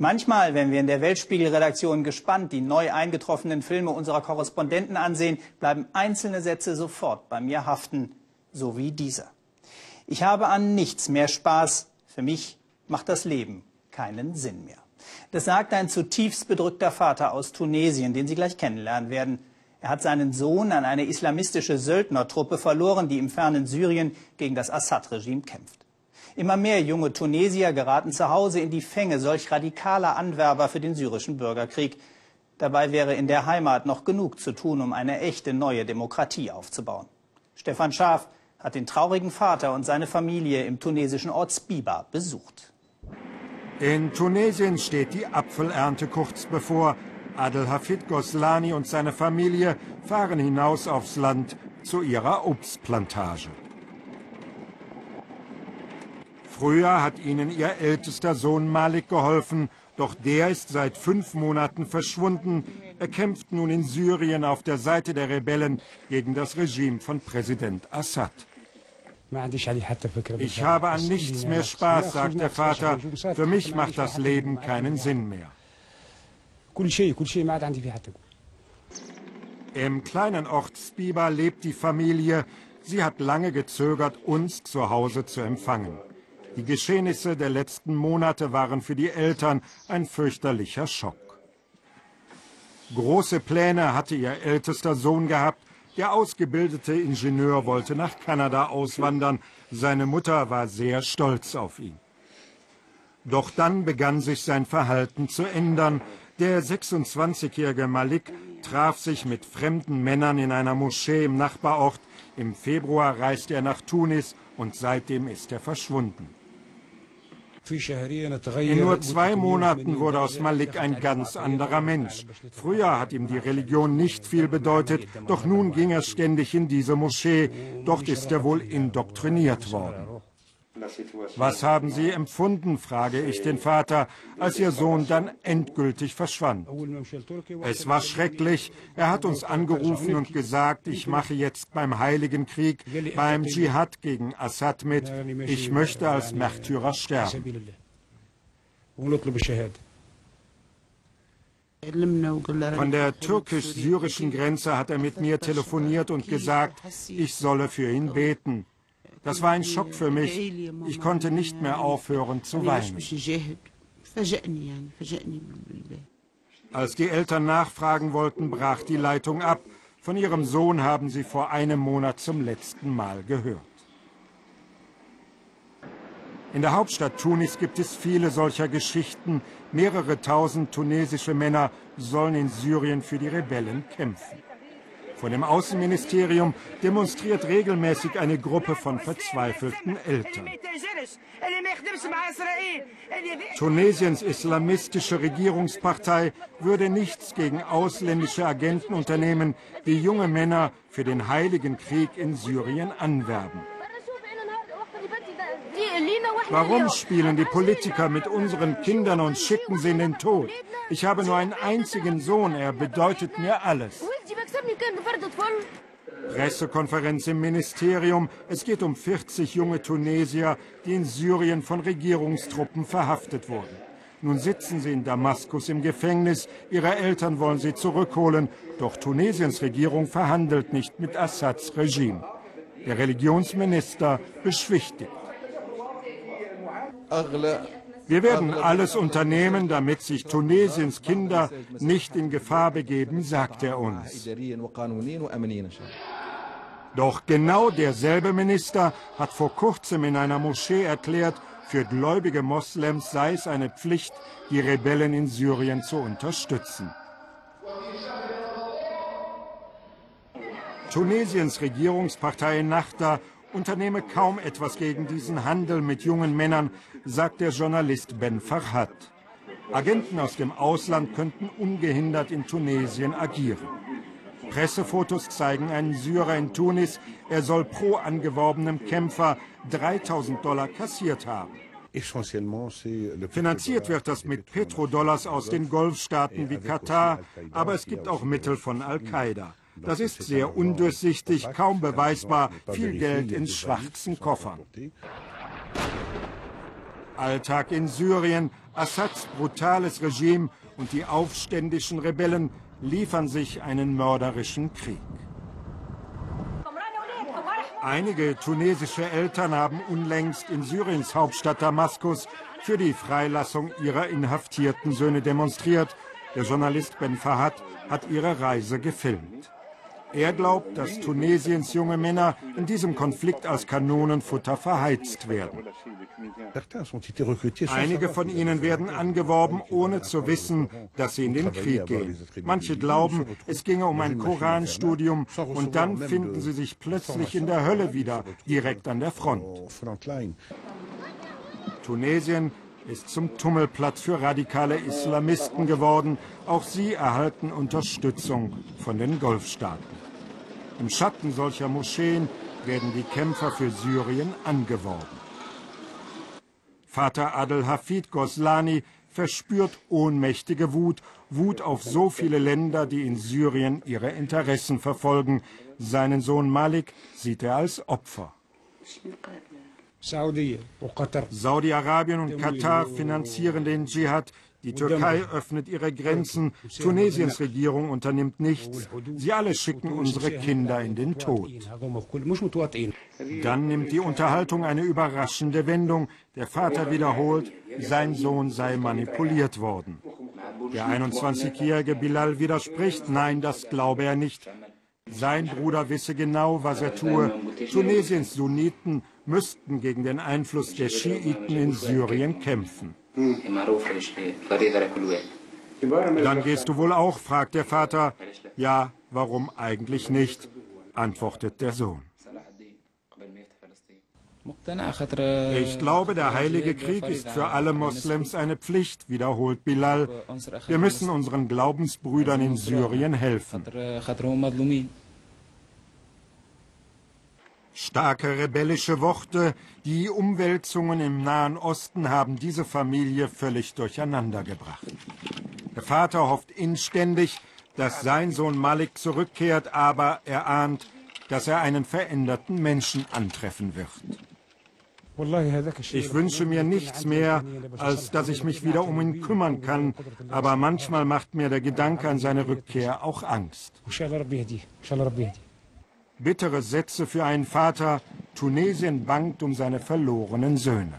Manchmal, wenn wir in der Weltspiegel-Redaktion gespannt die neu eingetroffenen Filme unserer Korrespondenten ansehen, bleiben einzelne Sätze sofort bei mir haften, so wie dieser. Ich habe an nichts mehr Spaß. Für mich macht das Leben keinen Sinn mehr. Das sagt ein zutiefst bedrückter Vater aus Tunesien, den Sie gleich kennenlernen werden. Er hat seinen Sohn an eine islamistische Söldnertruppe verloren, die im fernen Syrien gegen das Assad-Regime kämpft. Immer mehr junge Tunesier geraten zu Hause in die Fänge solch radikaler Anwerber für den syrischen Bürgerkrieg. Dabei wäre in der Heimat noch genug zu tun, um eine echte neue Demokratie aufzubauen. Stefan Schaaf hat den traurigen Vater und seine Familie im tunesischen Ort Spiba besucht. In Tunesien steht die Apfelernte kurz bevor. Adelhafid Goslani und seine Familie fahren hinaus aufs Land zu ihrer Obstplantage. Früher hat ihnen ihr ältester Sohn Malik geholfen, doch der ist seit fünf Monaten verschwunden. Er kämpft nun in Syrien auf der Seite der Rebellen gegen das Regime von Präsident Assad. Ich habe an nichts mehr Spaß, sagt der Vater. Für mich macht das Leben keinen Sinn mehr. Im kleinen Ort Spiba lebt die Familie. Sie hat lange gezögert, uns zu Hause zu empfangen. Die Geschehnisse der letzten Monate waren für die Eltern ein fürchterlicher Schock. Große Pläne hatte ihr ältester Sohn gehabt. Der ausgebildete Ingenieur wollte nach Kanada auswandern. Seine Mutter war sehr stolz auf ihn. Doch dann begann sich sein Verhalten zu ändern. Der 26-jährige Malik traf sich mit fremden Männern in einer Moschee im Nachbarort. Im Februar reiste er nach Tunis und seitdem ist er verschwunden. In nur zwei Monaten wurde aus Malik ein ganz anderer Mensch. Früher hat ihm die Religion nicht viel bedeutet, doch nun ging er ständig in diese Moschee. Dort ist er wohl indoktriniert worden. Was haben Sie empfunden, frage ich den Vater, als Ihr Sohn dann endgültig verschwand. Es war schrecklich. Er hat uns angerufen und gesagt, ich mache jetzt beim Heiligen Krieg, beim Dschihad gegen Assad mit. Ich möchte als Märtyrer sterben. Von der türkisch-syrischen Grenze hat er mit mir telefoniert und gesagt, ich solle für ihn beten. Das war ein Schock für mich. Ich konnte nicht mehr aufhören zu weinen. Als die Eltern nachfragen wollten, brach die Leitung ab. Von ihrem Sohn haben sie vor einem Monat zum letzten Mal gehört. In der Hauptstadt Tunis gibt es viele solcher Geschichten. Mehrere tausend tunesische Männer sollen in Syrien für die Rebellen kämpfen. Vor dem Außenministerium demonstriert regelmäßig eine Gruppe von verzweifelten Eltern. Tunesiens islamistische Regierungspartei würde nichts gegen ausländische Agenten unternehmen, die junge Männer für den Heiligen Krieg in Syrien anwerben. Warum spielen die Politiker mit unseren Kindern und schicken sie in den Tod? Ich habe nur einen einzigen Sohn, er bedeutet mir alles. Pressekonferenz im Ministerium. Es geht um 40 junge Tunesier, die in Syrien von Regierungstruppen verhaftet wurden. Nun sitzen sie in Damaskus im Gefängnis. Ihre Eltern wollen sie zurückholen. Doch Tunesiens Regierung verhandelt nicht mit Assads Regime. Der Religionsminister beschwichtigt. Wir werden alles unternehmen, damit sich Tunesiens Kinder nicht in Gefahr begeben, sagt er uns. Doch genau derselbe Minister hat vor kurzem in einer Moschee erklärt, für gläubige Moslems sei es eine Pflicht, die Rebellen in Syrien zu unterstützen. Tunesiens Regierungspartei Nachda unternehme kaum etwas gegen diesen Handel mit jungen Männern, sagt der Journalist Ben Farhad. Agenten aus dem Ausland könnten ungehindert in Tunesien agieren. Pressefotos zeigen einen Syrer in Tunis, er soll pro angeworbenem Kämpfer 3000 Dollar kassiert haben. Finanziert wird das mit Petrodollars aus den Golfstaaten wie Katar, aber es gibt auch Mittel von Al-Qaida. Das ist sehr undurchsichtig, kaum beweisbar, viel Geld in schwarzen Koffern. Alltag in Syrien, Assads brutales Regime und die aufständischen Rebellen liefern sich einen mörderischen Krieg. Einige tunesische Eltern haben unlängst in Syriens Hauptstadt Damaskus für die Freilassung ihrer inhaftierten Söhne demonstriert. Der Journalist Ben Fahad hat ihre Reise gefilmt. Er glaubt, dass Tunesiens junge Männer in diesem Konflikt als Kanonenfutter verheizt werden. Einige von ihnen werden angeworben, ohne zu wissen, dass sie in den Krieg gehen. Manche glauben, es ginge um ein Koranstudium und dann finden sie sich plötzlich in der Hölle wieder, direkt an der Front. Tunesien ist zum Tummelplatz für radikale Islamisten geworden. Auch sie erhalten Unterstützung von den Golfstaaten. Im Schatten solcher Moscheen werden die Kämpfer für Syrien angeworben. Vater Adel Hafid Goslani verspürt ohnmächtige Wut, Wut auf so viele Länder, die in Syrien ihre Interessen verfolgen. Seinen Sohn Malik sieht er als Opfer. Saudi-Arabien und Katar finanzieren den Dschihad, die Türkei öffnet ihre Grenzen, Tunesiens Regierung unternimmt nichts. Sie alle schicken unsere Kinder in den Tod. Dann nimmt die Unterhaltung eine überraschende Wendung. Der Vater wiederholt, sein Sohn sei manipuliert worden. Der 21-jährige Bilal widerspricht, nein, das glaube er nicht. Sein Bruder wisse genau, was er tue. Tunesiens Sunniten müssten gegen den Einfluss der Schiiten in Syrien kämpfen. Dann gehst du wohl auch, fragt der Vater. Ja, warum eigentlich nicht, antwortet der Sohn. Ich glaube, der Heilige Krieg ist für alle Moslems eine Pflicht, wiederholt Bilal. Wir müssen unseren Glaubensbrüdern in Syrien helfen. Starke rebellische Worte, die Umwälzungen im Nahen Osten haben diese Familie völlig durcheinandergebracht. Der Vater hofft inständig, dass sein Sohn Malik zurückkehrt, aber er ahnt, dass er einen veränderten Menschen antreffen wird. Ich wünsche mir nichts mehr, als dass ich mich wieder um ihn kümmern kann, aber manchmal macht mir der Gedanke an seine Rückkehr auch Angst. Bittere Sätze für einen Vater. Tunesien bangt um seine verlorenen Söhne.